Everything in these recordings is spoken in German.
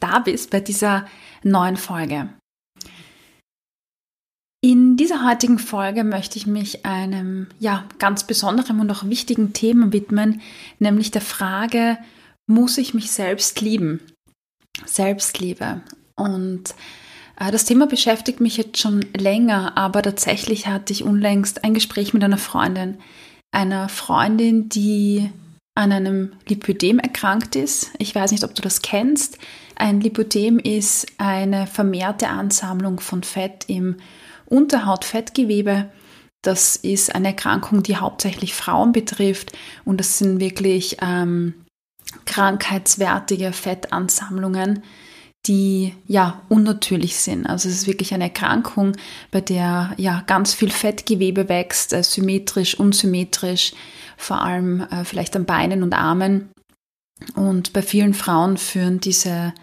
da bist bei dieser neuen Folge. In dieser heutigen Folge möchte ich mich einem ja ganz besonderen und auch wichtigen Thema widmen, nämlich der Frage, muss ich mich selbst lieben? Selbstliebe. Und äh, das Thema beschäftigt mich jetzt schon länger, aber tatsächlich hatte ich unlängst ein Gespräch mit einer Freundin, einer Freundin, die an einem Lipödem erkrankt ist. Ich weiß nicht, ob du das kennst. Ein Lipödem ist eine vermehrte Ansammlung von Fett im Unterhautfettgewebe. Das ist eine Erkrankung, die hauptsächlich Frauen betrifft und das sind wirklich ähm, krankheitswertige Fettansammlungen, die ja unnatürlich sind. Also es ist wirklich eine Erkrankung, bei der ja ganz viel Fettgewebe wächst, äh, symmetrisch, unsymmetrisch vor allem äh, vielleicht an Beinen und Armen. Und bei vielen Frauen führen diese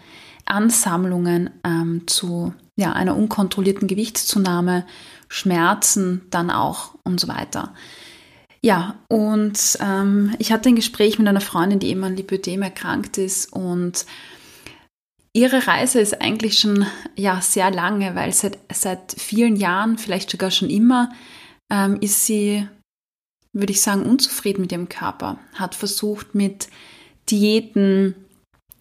Ansammlungen ähm, zu ja, einer unkontrollierten Gewichtszunahme, Schmerzen dann auch und so weiter. Ja, und ähm, ich hatte ein Gespräch mit einer Freundin, die eben an Lipödem erkrankt ist und ihre Reise ist eigentlich schon ja sehr lange, weil seit, seit vielen Jahren, vielleicht sogar schon immer, ähm, ist sie würde ich sagen, unzufrieden mit ihrem Körper, hat versucht mit Diäten,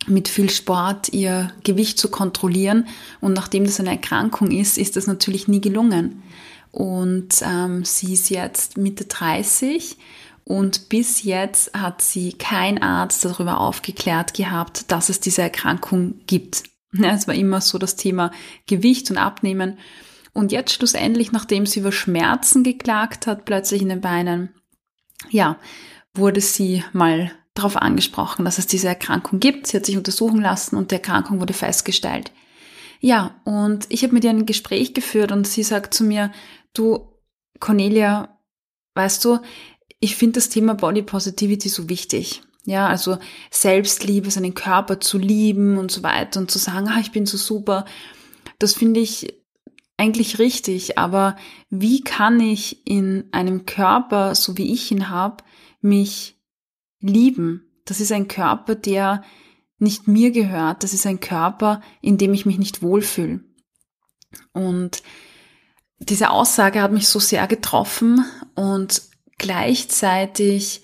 mit viel Sport ihr Gewicht zu kontrollieren. Und nachdem das eine Erkrankung ist, ist das natürlich nie gelungen. Und ähm, sie ist jetzt Mitte 30 und bis jetzt hat sie kein Arzt darüber aufgeklärt gehabt, dass es diese Erkrankung gibt. Es war immer so das Thema Gewicht und Abnehmen. Und jetzt schlussendlich, nachdem sie über Schmerzen geklagt hat, plötzlich in den Beinen, ja, wurde sie mal darauf angesprochen, dass es diese Erkrankung gibt. Sie hat sich untersuchen lassen und die Erkrankung wurde festgestellt. Ja, und ich habe mit ihr ein Gespräch geführt und sie sagt zu mir, du, Cornelia, weißt du, ich finde das Thema Body Positivity so wichtig. Ja, also Selbstliebe, seinen Körper zu lieben und so weiter und zu sagen, ah, ich bin so super. Das finde ich eigentlich richtig, aber wie kann ich in einem Körper, so wie ich ihn habe, mich lieben? Das ist ein Körper, der nicht mir gehört. Das ist ein Körper, in dem ich mich nicht wohlfühle. Und diese Aussage hat mich so sehr getroffen und gleichzeitig,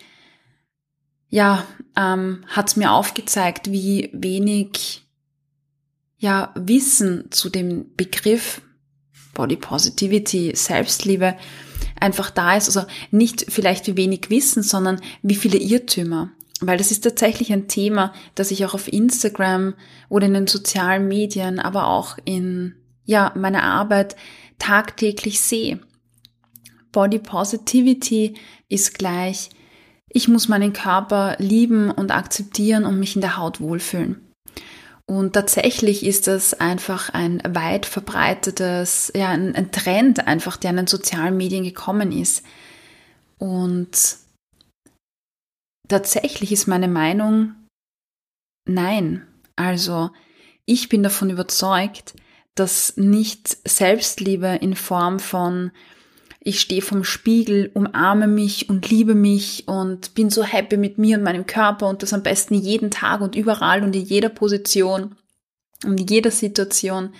ja, ähm, hat es mir aufgezeigt, wie wenig ja, Wissen zu dem Begriff Body Positivity, Selbstliebe einfach da ist. Also nicht vielleicht wie wenig Wissen, sondern wie viele Irrtümer. Weil das ist tatsächlich ein Thema, das ich auch auf Instagram oder in den sozialen Medien, aber auch in ja, meiner Arbeit tagtäglich sehe. Body Positivity ist gleich, ich muss meinen Körper lieben und akzeptieren und mich in der Haut wohlfühlen. Und tatsächlich ist das einfach ein weit verbreitetes, ja, ein, ein Trend einfach, der in den sozialen Medien gekommen ist. Und tatsächlich ist meine Meinung, nein. Also, ich bin davon überzeugt, dass nicht Selbstliebe in Form von ich stehe vom Spiegel, umarme mich und liebe mich und bin so happy mit mir und meinem Körper und das am besten jeden Tag und überall und in jeder Position und in jeder Situation.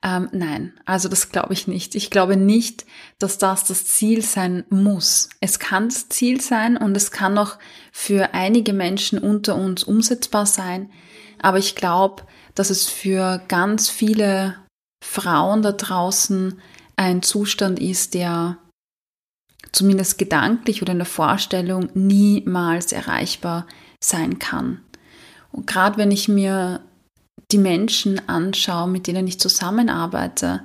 Ähm, nein, also das glaube ich nicht. Ich glaube nicht, dass das das Ziel sein muss. Es kann das Ziel sein und es kann auch für einige Menschen unter uns umsetzbar sein. Aber ich glaube, dass es für ganz viele Frauen da draußen ein Zustand ist, der zumindest gedanklich oder in der Vorstellung niemals erreichbar sein kann. Und gerade wenn ich mir die Menschen anschaue, mit denen ich zusammenarbeite,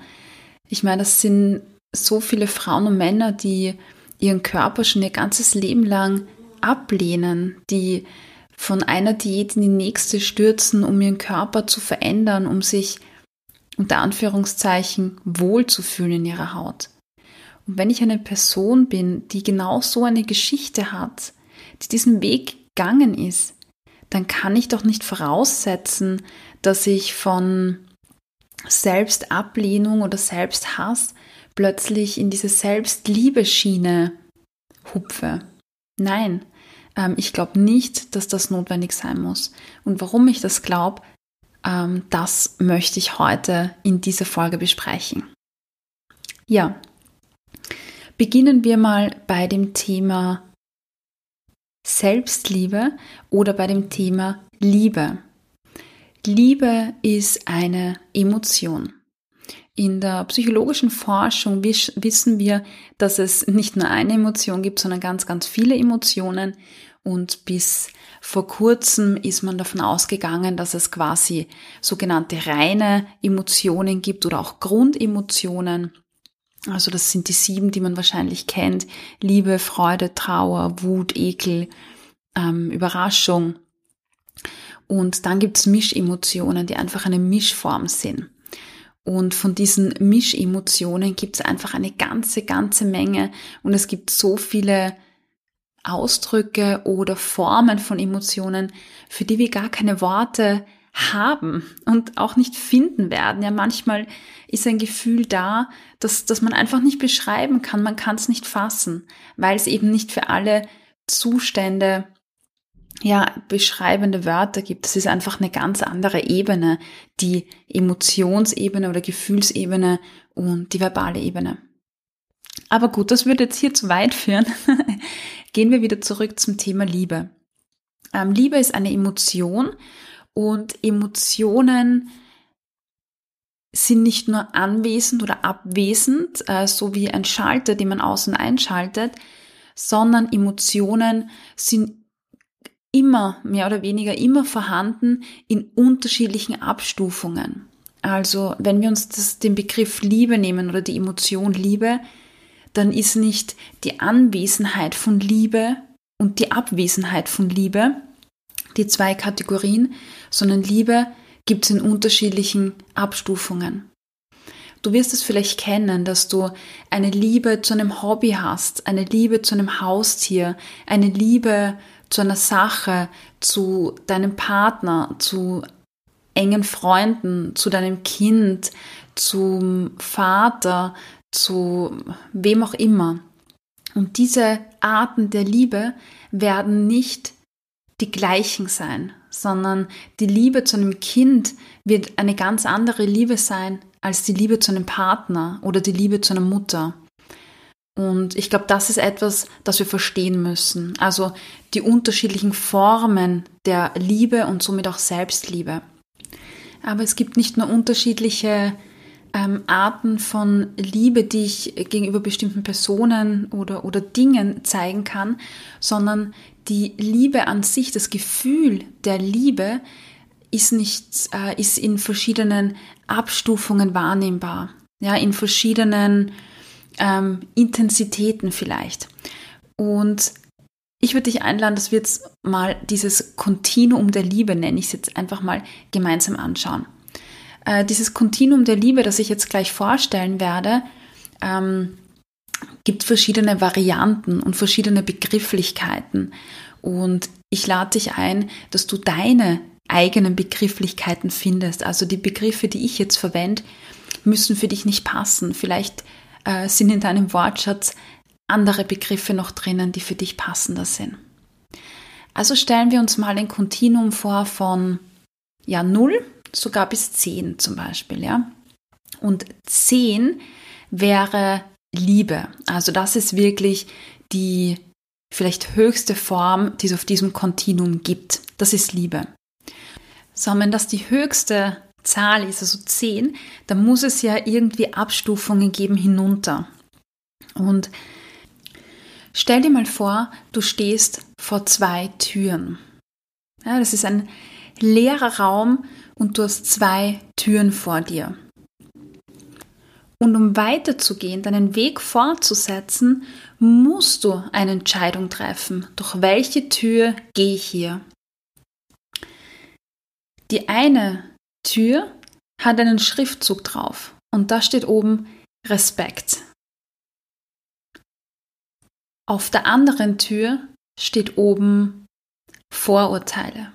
ich meine, das sind so viele Frauen und Männer, die ihren Körper schon ihr ganzes Leben lang ablehnen, die von einer Diät in die nächste stürzen, um ihren Körper zu verändern, um sich unter Anführungszeichen wohlzufühlen in ihrer Haut. Und wenn ich eine Person bin, die genau so eine Geschichte hat, die diesen Weg gegangen ist, dann kann ich doch nicht voraussetzen, dass ich von Selbstablehnung oder Selbsthass plötzlich in diese Selbstliebeschiene hupfe. Nein, ähm, ich glaube nicht, dass das notwendig sein muss. Und warum ich das glaube, das möchte ich heute in dieser Folge besprechen. Ja, beginnen wir mal bei dem Thema Selbstliebe oder bei dem Thema Liebe. Liebe ist eine Emotion. In der psychologischen Forschung wissen wir, dass es nicht nur eine Emotion gibt, sondern ganz, ganz viele Emotionen. Und bis vor kurzem ist man davon ausgegangen, dass es quasi sogenannte reine Emotionen gibt oder auch Grundemotionen. Also das sind die sieben, die man wahrscheinlich kennt. Liebe, Freude, Trauer, Wut, Ekel, ähm, Überraschung. Und dann gibt es Mischemotionen, die einfach eine Mischform sind. Und von diesen Mischemotionen gibt es einfach eine ganze, ganze Menge. Und es gibt so viele Ausdrücke oder Formen von Emotionen, für die wir gar keine Worte haben und auch nicht finden werden. Ja, manchmal ist ein Gefühl da, dass, dass man einfach nicht beschreiben kann. Man kann es nicht fassen, weil es eben nicht für alle Zustände ja, beschreibende Wörter gibt. Das ist einfach eine ganz andere Ebene, die Emotionsebene oder Gefühlsebene und die verbale Ebene. Aber gut, das würde jetzt hier zu weit führen. Gehen wir wieder zurück zum Thema Liebe. Ähm, Liebe ist eine Emotion und Emotionen sind nicht nur anwesend oder abwesend, äh, so wie ein Schalter, den man außen einschaltet, sondern Emotionen sind immer, mehr oder weniger immer vorhanden in unterschiedlichen Abstufungen. Also wenn wir uns das, den Begriff Liebe nehmen oder die Emotion Liebe, dann ist nicht die Anwesenheit von Liebe und die Abwesenheit von Liebe die zwei Kategorien, sondern Liebe gibt es in unterschiedlichen Abstufungen. Du wirst es vielleicht kennen, dass du eine Liebe zu einem Hobby hast, eine Liebe zu einem Haustier, eine Liebe zu einer Sache, zu deinem Partner, zu engen Freunden, zu deinem Kind, zum Vater, zu wem auch immer. Und diese Arten der Liebe werden nicht die gleichen sein, sondern die Liebe zu einem Kind wird eine ganz andere Liebe sein als die Liebe zu einem Partner oder die Liebe zu einer Mutter. Und ich glaube, das ist etwas, das wir verstehen müssen. Also die unterschiedlichen Formen der Liebe und somit auch Selbstliebe. Aber es gibt nicht nur unterschiedliche ähm, Arten von Liebe, die ich gegenüber bestimmten Personen oder, oder Dingen zeigen kann, sondern die Liebe an sich, das Gefühl der Liebe ist nicht, äh, ist in verschiedenen Abstufungen wahrnehmbar. Ja, in verschiedenen ähm, Intensitäten vielleicht. Und ich würde dich einladen, dass wir jetzt mal dieses Kontinuum der Liebe, nenne ich es jetzt einfach mal, gemeinsam anschauen. Äh, dieses Kontinuum der Liebe, das ich jetzt gleich vorstellen werde, ähm, gibt verschiedene Varianten und verschiedene Begrifflichkeiten. Und ich lade dich ein, dass du deine eigenen Begrifflichkeiten findest. Also die Begriffe, die ich jetzt verwende, müssen für dich nicht passen. Vielleicht äh, sind in deinem Wortschatz andere Begriffe noch drinnen, die für dich passender sind. Also stellen wir uns mal ein Kontinuum vor von ja 0 sogar bis 10 zum Beispiel, ja. Und 10 wäre Liebe. Also das ist wirklich die vielleicht höchste Form, die es auf diesem Kontinuum gibt. Das ist Liebe. So, wenn das die höchste Zahl ist, also 10, dann muss es ja irgendwie Abstufungen geben hinunter. Und stell dir mal vor, du stehst vor zwei Türen. Ja, das ist ein leerer Raum und du hast zwei Türen vor dir. Und um weiterzugehen, deinen Weg fortzusetzen, musst du eine Entscheidung treffen. Durch welche Tür gehe ich hier? Die eine Tür hat einen Schriftzug drauf und da steht oben Respekt. Auf der anderen Tür steht oben Vorurteile.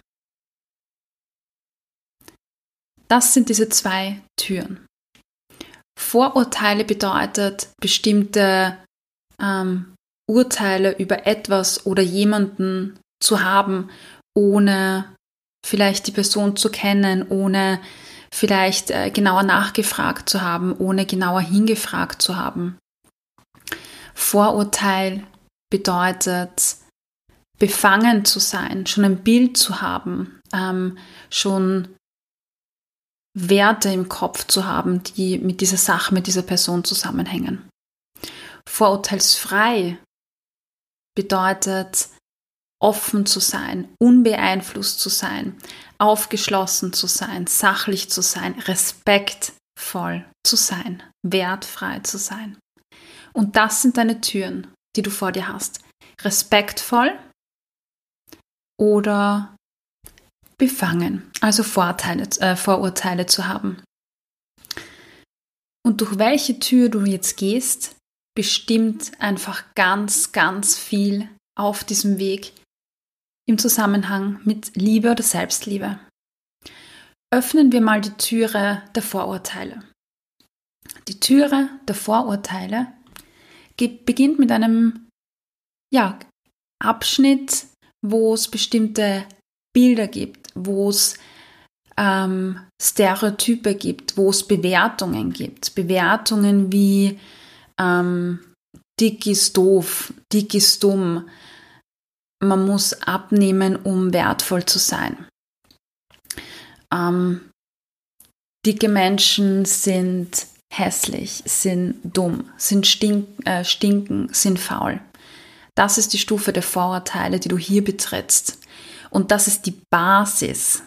Das sind diese zwei Türen. Vorurteile bedeutet bestimmte ähm, Urteile über etwas oder jemanden zu haben, ohne vielleicht die Person zu kennen, ohne vielleicht äh, genauer nachgefragt zu haben, ohne genauer hingefragt zu haben. Vorurteil bedeutet, befangen zu sein, schon ein Bild zu haben, ähm, schon Werte im Kopf zu haben, die mit dieser Sache, mit dieser Person zusammenhängen. Vorurteilsfrei bedeutet offen zu sein, unbeeinflusst zu sein, aufgeschlossen zu sein, sachlich zu sein, respektvoll zu sein, wertfrei zu sein. Und das sind deine Türen, die du vor dir hast. Respektvoll oder befangen, also Vorteile, äh, Vorurteile zu haben. Und durch welche Tür du jetzt gehst, bestimmt einfach ganz, ganz viel auf diesem Weg im Zusammenhang mit Liebe oder Selbstliebe. Öffnen wir mal die Türe der Vorurteile. Die Türe der Vorurteile beginnt mit einem ja, Abschnitt, wo es bestimmte Bilder gibt, wo es ähm, Stereotype gibt, wo es Bewertungen gibt. Bewertungen wie ähm, dick ist doof, dick ist dumm, man muss abnehmen, um wertvoll zu sein. Ähm, dicke Menschen sind hässlich, sind dumm, sind stink, äh, stinken, sind faul. Das ist die Stufe der Vorurteile, die du hier betrittst. Und das ist die Basis,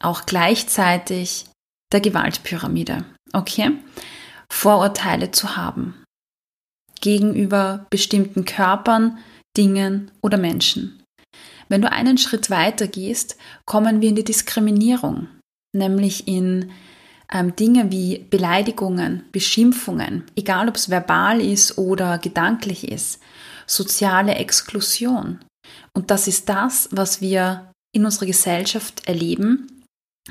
auch gleichzeitig der Gewaltpyramide. Okay? Vorurteile zu haben gegenüber bestimmten Körpern, Dingen oder Menschen. Wenn du einen Schritt weiter gehst, kommen wir in die Diskriminierung, nämlich in ähm, Dinge wie Beleidigungen, Beschimpfungen, egal ob es verbal ist oder gedanklich ist, soziale Exklusion, und das ist das, was wir in unserer Gesellschaft erleben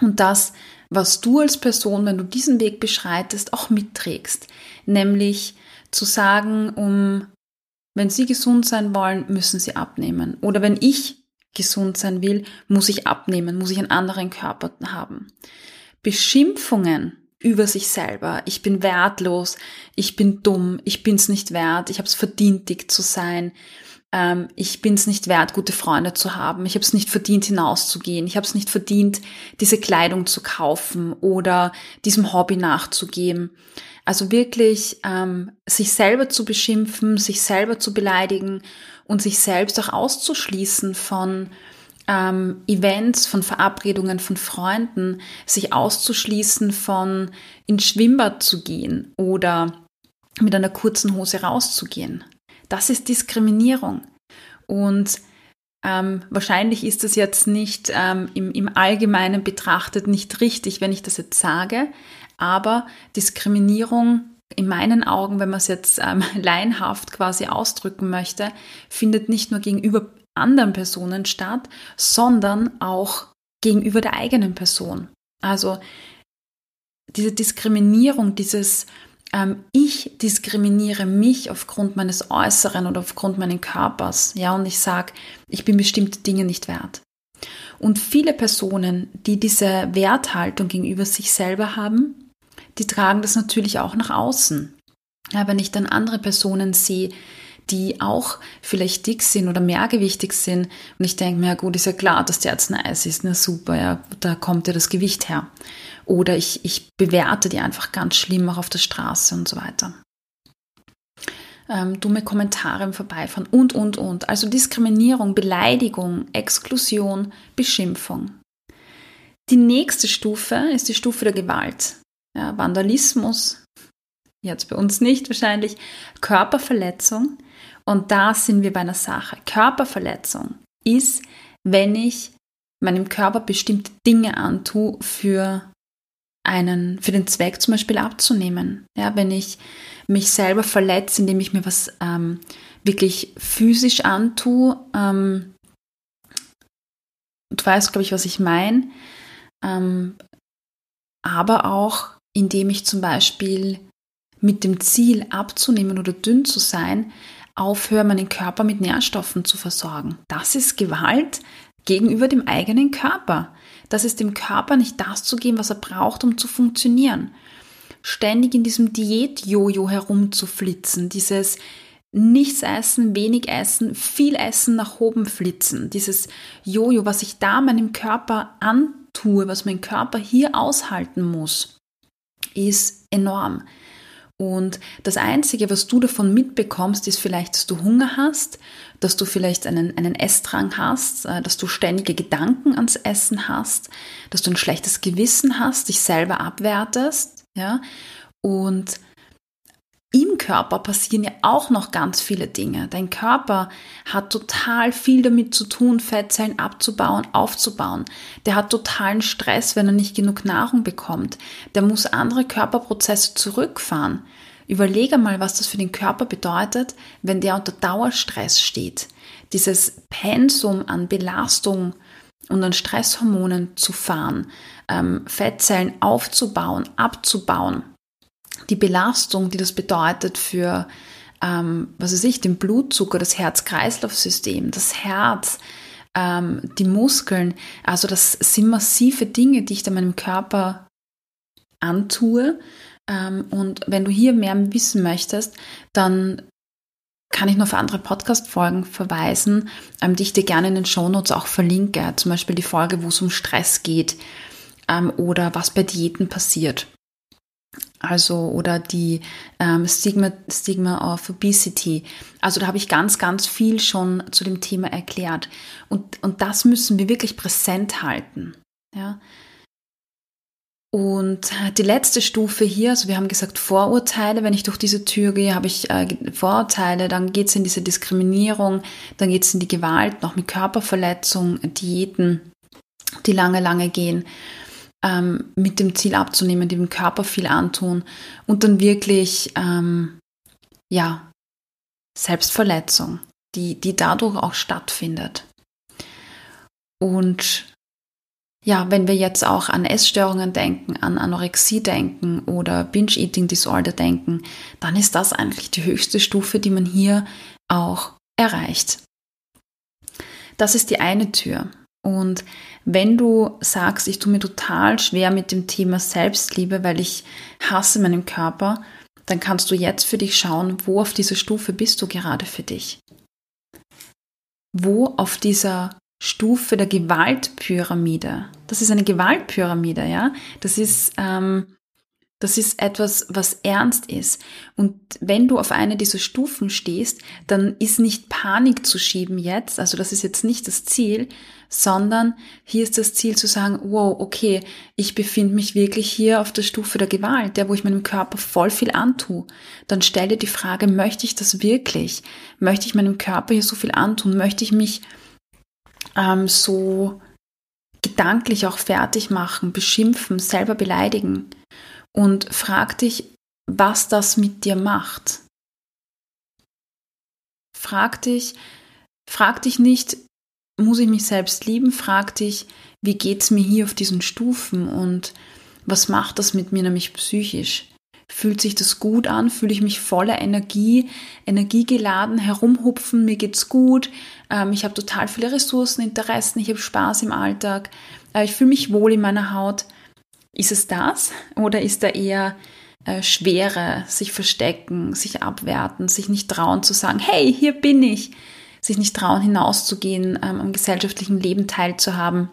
und das, was du als Person, wenn du diesen Weg beschreitest, auch mitträgst. Nämlich zu sagen, um, wenn sie gesund sein wollen, müssen sie abnehmen. Oder wenn ich gesund sein will, muss ich abnehmen, muss ich einen anderen Körper haben. Beschimpfungen über sich selber. Ich bin wertlos, ich bin dumm, ich bin's nicht wert, ich habe es verdient, dick zu sein ähm, ich bin es nicht wert, gute Freunde zu haben. Ich habe es nicht verdient, hinauszugehen. Ich habe es nicht verdient, diese Kleidung zu kaufen oder diesem Hobby nachzugeben. Also wirklich ähm, sich selber zu beschimpfen, sich selber zu beleidigen und sich selbst auch auszuschließen von ähm, Events, von Verabredungen von Freunden, sich auszuschließen von ins Schwimmbad zu gehen oder mit einer kurzen Hose rauszugehen. Das ist Diskriminierung. Und ähm, wahrscheinlich ist das jetzt nicht ähm, im, im Allgemeinen betrachtet nicht richtig, wenn ich das jetzt sage, aber Diskriminierung in meinen Augen, wenn man es jetzt ähm, laienhaft quasi ausdrücken möchte, findet nicht nur gegenüber anderen Personen statt, sondern auch gegenüber der eigenen Person. Also diese Diskriminierung, dieses ähm, ich diskriminiere mich aufgrund meines Äußeren oder aufgrund meines Körpers, ja, und ich sage, ich bin bestimmte Dinge nicht wert. Und viele Personen, die diese Werthaltung gegenüber sich selber haben, die tragen das natürlich auch nach außen. Ja, wenn ich dann andere Personen sehe, die auch vielleicht dick sind oder mehrgewichtig sind. Und ich denke mir, ja gut, ist ja klar, dass der jetzt ein Eis ist, na super, ja, da kommt ja das Gewicht her. Oder ich, ich bewerte die einfach ganz schlimm auch auf der Straße und so weiter. Ähm, dumme Kommentare im Vorbeifahren und, und, und. Also Diskriminierung, Beleidigung, Exklusion, Beschimpfung. Die nächste Stufe ist die Stufe der Gewalt. Ja, Vandalismus, jetzt bei uns nicht wahrscheinlich, Körperverletzung. Und da sind wir bei einer Sache. Körperverletzung ist, wenn ich meinem Körper bestimmte Dinge antue für einen, für den Zweck zum Beispiel abzunehmen. Ja, wenn ich mich selber verletze, indem ich mir was ähm, wirklich physisch antue, ähm, du weißt, glaube ich, was ich meine, ähm, aber auch indem ich zum Beispiel mit dem Ziel abzunehmen oder dünn zu sein, aufhöre, meinen Körper mit Nährstoffen zu versorgen. Das ist Gewalt gegenüber dem eigenen Körper. Das ist dem Körper nicht das zu geben, was er braucht, um zu funktionieren. Ständig in diesem Diät-Jojo herumzuflitzen, dieses nichts essen, wenig essen, viel essen, nach oben flitzen, dieses Jojo, was ich da meinem Körper antue, was mein Körper hier aushalten muss, ist enorm. Und das Einzige, was du davon mitbekommst, ist vielleicht, dass du Hunger hast, dass du vielleicht einen, einen Essdrang hast, äh, dass du ständige Gedanken ans Essen hast, dass du ein schlechtes Gewissen hast, dich selber abwertest, ja. Und im Körper passieren ja auch noch ganz viele Dinge. Dein Körper hat total viel damit zu tun, Fettzellen abzubauen, aufzubauen. Der hat totalen Stress, wenn er nicht genug Nahrung bekommt. Der muss andere Körperprozesse zurückfahren. Überlege mal, was das für den Körper bedeutet, wenn der unter Dauerstress steht. Dieses Pensum an Belastung und an Stresshormonen zu fahren, ähm, Fettzellen aufzubauen, abzubauen. Die Belastung, die das bedeutet für, ähm, was weiß ich, den Blutzucker, das Herz-Kreislauf-System, das Herz, ähm, die Muskeln. Also das sind massive Dinge, die ich da meinem Körper antue ähm, und wenn du hier mehr wissen möchtest, dann kann ich noch auf andere Podcast-Folgen verweisen, ähm, die ich dir gerne in den Shownotes auch verlinke. Zum Beispiel die Folge, wo es um Stress geht ähm, oder was bei Diäten passiert. Also, oder die ähm, Stigma, Stigma of Obesity. Also, da habe ich ganz, ganz viel schon zu dem Thema erklärt. Und, und das müssen wir wirklich präsent halten. Ja. Und die letzte Stufe hier, also wir haben gesagt Vorurteile, wenn ich durch diese Tür gehe, habe ich äh, Vorurteile, dann geht es in diese Diskriminierung, dann geht es in die Gewalt, noch mit Körperverletzung, Diäten, die lange, lange gehen, ähm, mit dem Ziel abzunehmen, dem Körper viel antun und dann wirklich, ähm, ja, Selbstverletzung, die, die dadurch auch stattfindet. Und ja, wenn wir jetzt auch an Essstörungen denken, an Anorexie denken oder Binge-Eating Disorder denken, dann ist das eigentlich die höchste Stufe, die man hier auch erreicht. Das ist die eine Tür. Und wenn du sagst, ich tue mir total schwer mit dem Thema Selbstliebe, weil ich hasse meinen Körper, dann kannst du jetzt für dich schauen, wo auf dieser Stufe bist du gerade für dich. Wo auf dieser Stufe der Gewaltpyramide. Das ist eine Gewaltpyramide, ja. Das ist, ähm, das ist etwas, was ernst ist. Und wenn du auf eine dieser Stufen stehst, dann ist nicht Panik zu schieben jetzt, also das ist jetzt nicht das Ziel, sondern hier ist das Ziel zu sagen, wow, okay, ich befinde mich wirklich hier auf der Stufe der Gewalt, der, wo ich meinem Körper voll viel antue. Dann stell dir die Frage, möchte ich das wirklich? Möchte ich meinem Körper hier so viel antun? Möchte ich mich ähm, so gedanklich auch fertig machen, beschimpfen, selber beleidigen und frag dich, was das mit dir macht. Frag dich, frag dich nicht, muss ich mich selbst lieben? Frag dich, wie geht's mir hier auf diesen Stufen und was macht das mit mir nämlich psychisch? Fühlt sich das gut an? Fühle ich mich voller Energie, energiegeladen, herumhupfen, mir geht's gut, ähm, ich habe total viele Ressourcen, Interessen, ich habe Spaß im Alltag, äh, ich fühle mich wohl in meiner Haut. Ist es das? Oder ist da eher äh, Schwere, sich verstecken, sich abwerten, sich nicht trauen zu sagen, hey, hier bin ich, sich nicht trauen hinauszugehen, ähm, am gesellschaftlichen Leben teilzuhaben.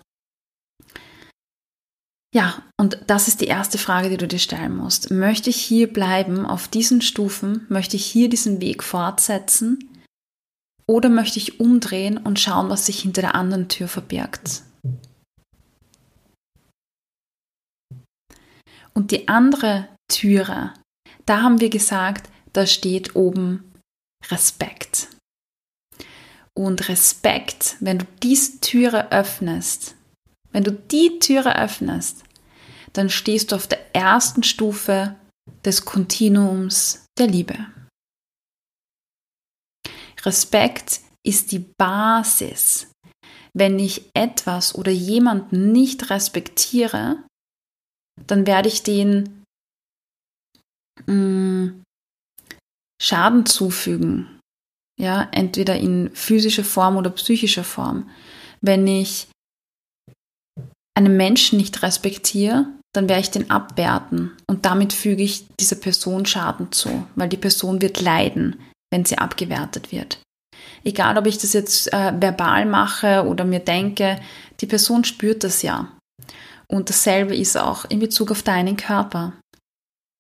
Ja, und das ist die erste Frage, die du dir stellen musst. Möchte ich hier bleiben auf diesen Stufen? Möchte ich hier diesen Weg fortsetzen? Oder möchte ich umdrehen und schauen, was sich hinter der anderen Tür verbirgt? Und die andere Türe, da haben wir gesagt, da steht oben Respekt. Und Respekt, wenn du diese Türe öffnest, wenn du die Türe öffnest, dann stehst du auf der ersten Stufe des Kontinuums der Liebe. Respekt ist die Basis. Wenn ich etwas oder jemanden nicht respektiere, dann werde ich den mh, mm, Schaden zufügen. Ja, entweder in physischer Form oder psychischer Form. Wenn ich einen Menschen nicht respektiere, dann werde ich den abwerten und damit füge ich dieser Person Schaden zu, weil die Person wird leiden, wenn sie abgewertet wird. Egal, ob ich das jetzt äh, verbal mache oder mir denke, die Person spürt das ja. Und dasselbe ist auch in Bezug auf deinen Körper.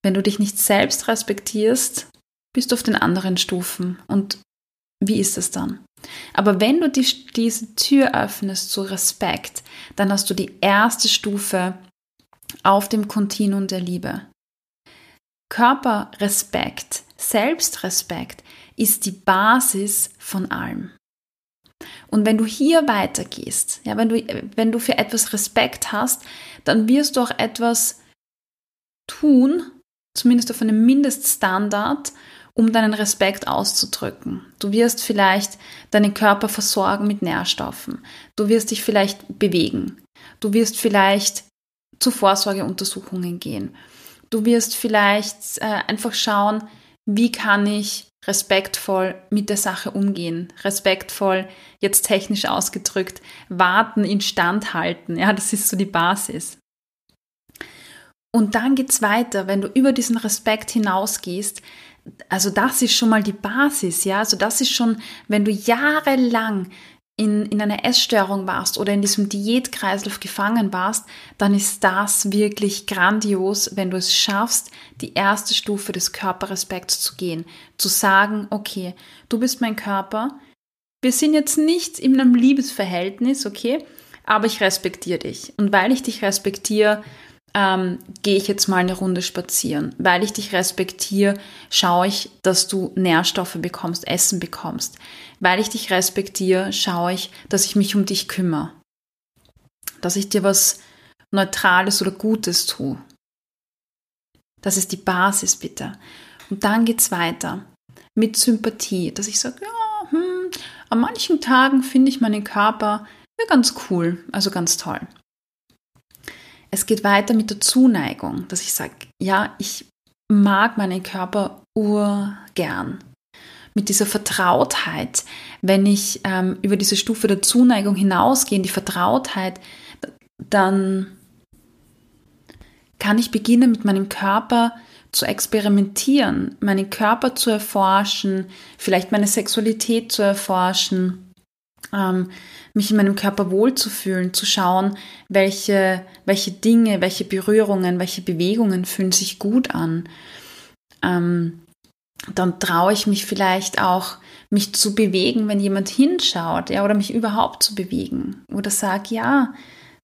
Wenn du dich nicht selbst respektierst, bist du auf den anderen Stufen. Und wie ist es dann? Aber wenn du die, diese Tür öffnest zu Respekt, dann hast du die erste Stufe auf dem Kontinuum der Liebe. Körperrespekt, Selbstrespekt ist die Basis von allem. Und wenn du hier weitergehst, ja, wenn du, wenn du für etwas Respekt hast, dann wirst du auch etwas tun, zumindest auf einem Mindeststandard, um deinen Respekt auszudrücken. Du wirst vielleicht deinen Körper versorgen mit Nährstoffen. Du wirst dich vielleicht bewegen. Du wirst vielleicht zu Vorsorgeuntersuchungen gehen. Du wirst vielleicht äh, einfach schauen, wie kann ich respektvoll mit der Sache umgehen. Respektvoll, jetzt technisch ausgedrückt, warten, instand halten. Ja, das ist so die Basis. Und dann geht's weiter, wenn du über diesen Respekt hinausgehst. Also das ist schon mal die Basis, ja. Also das ist schon, wenn du jahrelang in, in einer Essstörung warst oder in diesem Diätkreislauf gefangen warst, dann ist das wirklich grandios, wenn du es schaffst, die erste Stufe des Körperrespekts zu gehen. Zu sagen, okay, du bist mein Körper, wir sind jetzt nicht in einem Liebesverhältnis, okay, aber ich respektiere dich. Und weil ich dich respektiere, ähm, gehe ich jetzt mal eine Runde spazieren. Weil ich dich respektiere, schaue ich, dass du Nährstoffe bekommst, Essen bekommst. Weil ich dich respektiere, schaue ich, dass ich mich um dich kümmere. Dass ich dir was Neutrales oder Gutes tue. Das ist die Basis, bitte. Und dann geht's weiter mit Sympathie, dass ich sage, ja, hm, an manchen Tagen finde ich meinen Körper ja ganz cool, also ganz toll. Es geht weiter mit der Zuneigung, dass ich sage, ja, ich mag meinen Körper urgern. Mit dieser Vertrautheit, wenn ich ähm, über diese Stufe der Zuneigung hinausgehe, in die Vertrautheit, dann kann ich beginnen, mit meinem Körper zu experimentieren, meinen Körper zu erforschen, vielleicht meine Sexualität zu erforschen, ähm, mich in meinem Körper wohlzufühlen, zu schauen, welche, welche Dinge, welche Berührungen, welche Bewegungen fühlen sich gut an. Ähm, dann traue ich mich vielleicht auch, mich zu bewegen, wenn jemand hinschaut, ja, oder mich überhaupt zu bewegen. Oder sage, ja,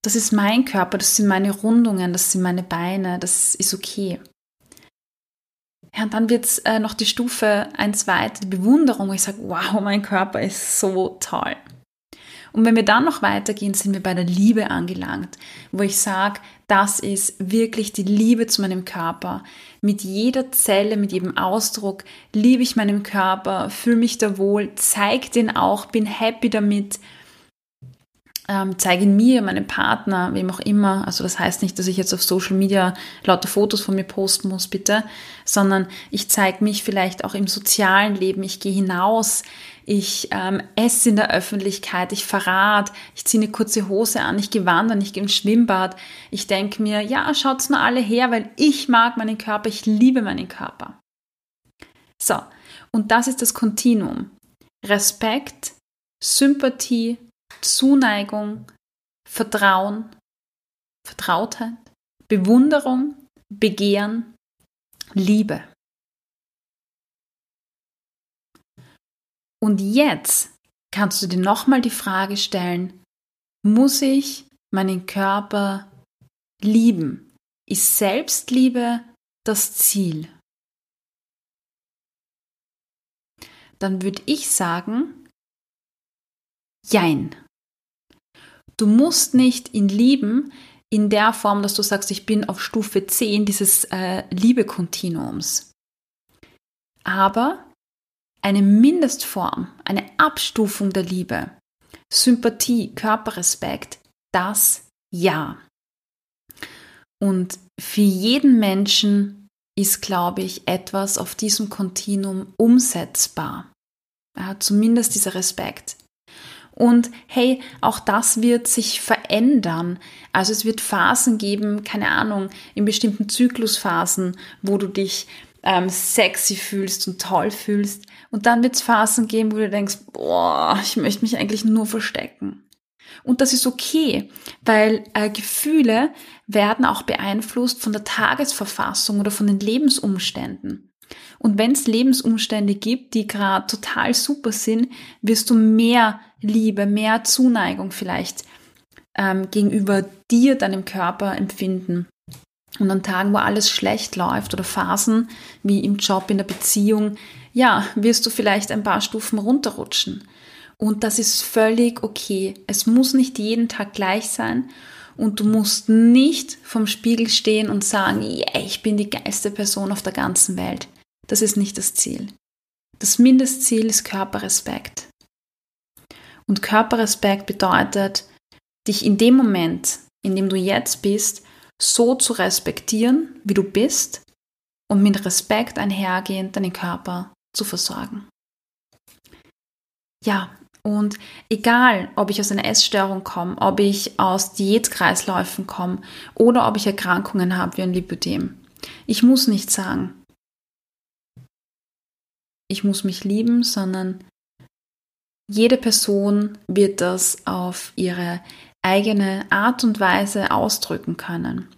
das ist mein Körper, das sind meine Rundungen, das sind meine Beine, das ist okay. Ja, und dann wird es äh, noch die Stufe eins weiter, die Bewunderung, ich sage, wow, mein Körper ist so toll. Und wenn wir dann noch weitergehen, sind wir bei der Liebe angelangt, wo ich sage, das ist wirklich die Liebe zu meinem Körper. Mit jeder Zelle, mit jedem Ausdruck liebe ich meinen Körper, fühle mich da wohl, zeige den auch, bin happy damit, ähm, zeige ihn mir, meinem Partner, wem auch immer. Also das heißt nicht, dass ich jetzt auf Social Media lauter Fotos von mir posten muss, bitte, sondern ich zeige mich vielleicht auch im sozialen Leben. Ich gehe hinaus ich ähm, esse in der Öffentlichkeit, ich verrate, ich ziehe eine kurze Hose an, ich gehe wandern, ich gehe ins Schwimmbad. Ich denke mir, ja, schaut's nur alle her, weil ich mag meinen Körper, ich liebe meinen Körper. So, und das ist das Kontinuum. Respekt, Sympathie, Zuneigung, Vertrauen, Vertrautheit, Bewunderung, Begehren, Liebe. Und jetzt kannst du dir nochmal die Frage stellen, muss ich meinen Körper lieben? Ist Selbstliebe das Ziel? Dann würde ich sagen, jein. Du musst nicht ihn lieben in der Form, dass du sagst, ich bin auf Stufe 10 dieses äh, Liebekontinuums. Aber eine Mindestform, eine Abstufung der Liebe, Sympathie, Körperrespekt, das ja. Und für jeden Menschen ist, glaube ich, etwas auf diesem Kontinuum umsetzbar. Ja, zumindest dieser Respekt. Und hey, auch das wird sich verändern. Also es wird Phasen geben, keine Ahnung, in bestimmten Zyklusphasen, wo du dich ähm, sexy fühlst und toll fühlst. Und dann wird es Phasen geben, wo du denkst, boah, ich möchte mich eigentlich nur verstecken. Und das ist okay, weil äh, Gefühle werden auch beeinflusst von der Tagesverfassung oder von den Lebensumständen. Und wenn es Lebensumstände gibt, die gerade total super sind, wirst du mehr Liebe, mehr Zuneigung vielleicht ähm, gegenüber dir, deinem Körper empfinden. Und an Tagen, wo alles schlecht läuft oder Phasen wie im Job, in der Beziehung, ja, wirst du vielleicht ein paar Stufen runterrutschen. Und das ist völlig okay. Es muss nicht jeden Tag gleich sein. Und du musst nicht vom Spiegel stehen und sagen, yeah, ich bin die geilste Person auf der ganzen Welt. Das ist nicht das Ziel. Das Mindestziel ist Körperrespekt. Und Körperrespekt bedeutet, dich in dem Moment, in dem du jetzt bist, so zu respektieren, wie du bist und mit Respekt einhergehend deinen Körper zu versorgen. Ja, und egal, ob ich aus einer Essstörung komme, ob ich aus Diätkreisläufen komme oder ob ich Erkrankungen habe wie ein Lipödem, ich muss nicht sagen, ich muss mich lieben, sondern jede Person wird das auf ihre eigene Art und Weise ausdrücken können.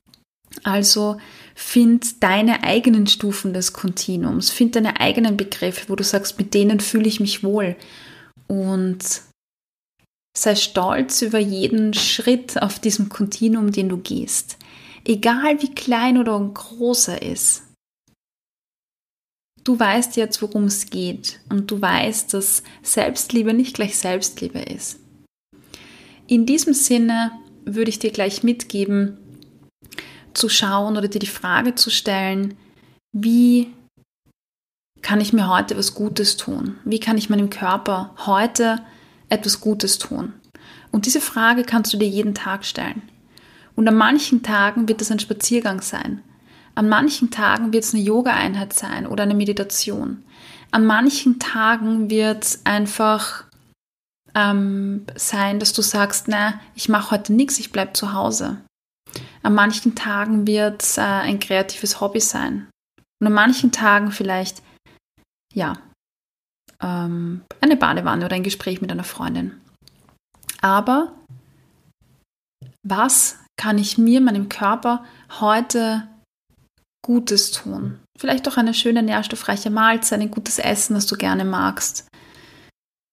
Also find deine eigenen Stufen des Kontinuums, find deine eigenen Begriffe, wo du sagst, mit denen fühle ich mich wohl und sei stolz über jeden Schritt auf diesem Kontinuum, den du gehst. Egal wie klein oder groß er ist. Du weißt jetzt, worum es geht und du weißt, dass Selbstliebe nicht gleich Selbstliebe ist. In diesem Sinne würde ich dir gleich mitgeben, zu schauen oder dir die Frage zu stellen, wie kann ich mir heute was Gutes tun? Wie kann ich meinem Körper heute etwas Gutes tun? Und diese Frage kannst du dir jeden Tag stellen. Und an manchen Tagen wird es ein Spaziergang sein. An manchen Tagen wird es eine Yoga-Einheit sein oder eine Meditation. An manchen Tagen wird es einfach ähm, sein, dass du sagst, na, ich mache heute nichts, ich bleibe zu Hause. An manchen Tagen wird es äh, ein kreatives Hobby sein. Und an manchen Tagen vielleicht, ja, ähm, eine Badewanne oder ein Gespräch mit einer Freundin. Aber was kann ich mir, meinem Körper heute Gutes tun. Vielleicht auch eine schöne nährstoffreiche Mahlzeit, ein gutes Essen, das du gerne magst.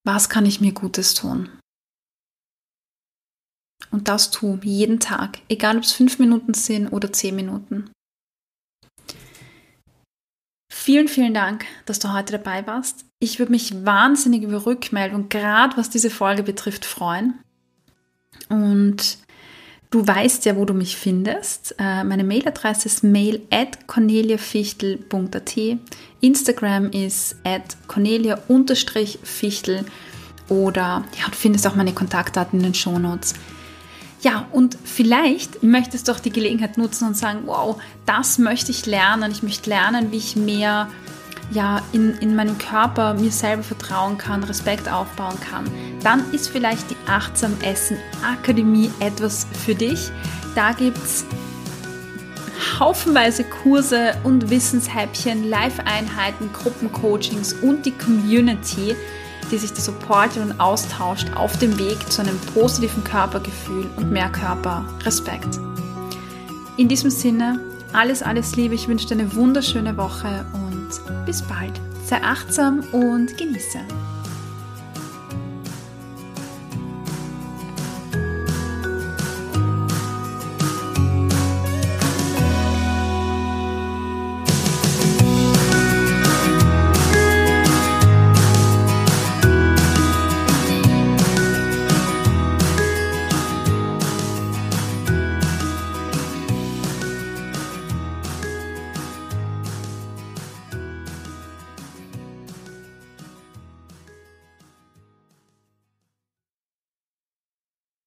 Was kann ich mir Gutes tun? Und das tu jeden Tag, egal ob es fünf Minuten sind oder zehn Minuten. Vielen, vielen Dank, dass du heute dabei warst. Ich würde mich wahnsinnig über Rückmeldung, gerade was diese Folge betrifft, freuen. Und Du weißt ja, wo du mich findest. Äh, meine Mailadresse ist mail at corneliafichtel.at. Instagram ist at cornelia-fichtel oder ja, du findest auch meine Kontaktdaten in den Shownotes. Ja, und vielleicht möchtest du auch die Gelegenheit nutzen und sagen, wow, das möchte ich lernen. Ich möchte lernen, wie ich mehr ja, in, in meinem Körper mir selber vertrauen kann, Respekt aufbauen kann, dann ist vielleicht die Achtsam Essen Akademie etwas für dich. Da gibt es haufenweise Kurse und Wissenshäppchen, Live-Einheiten, Gruppencoachings und die Community, die sich da supportet und austauscht auf dem Weg zu einem positiven Körpergefühl und mehr Körperrespekt. In diesem Sinne, alles, alles Liebe. Ich wünsche dir eine wunderschöne Woche und bis bald. Sei achtsam und genieße.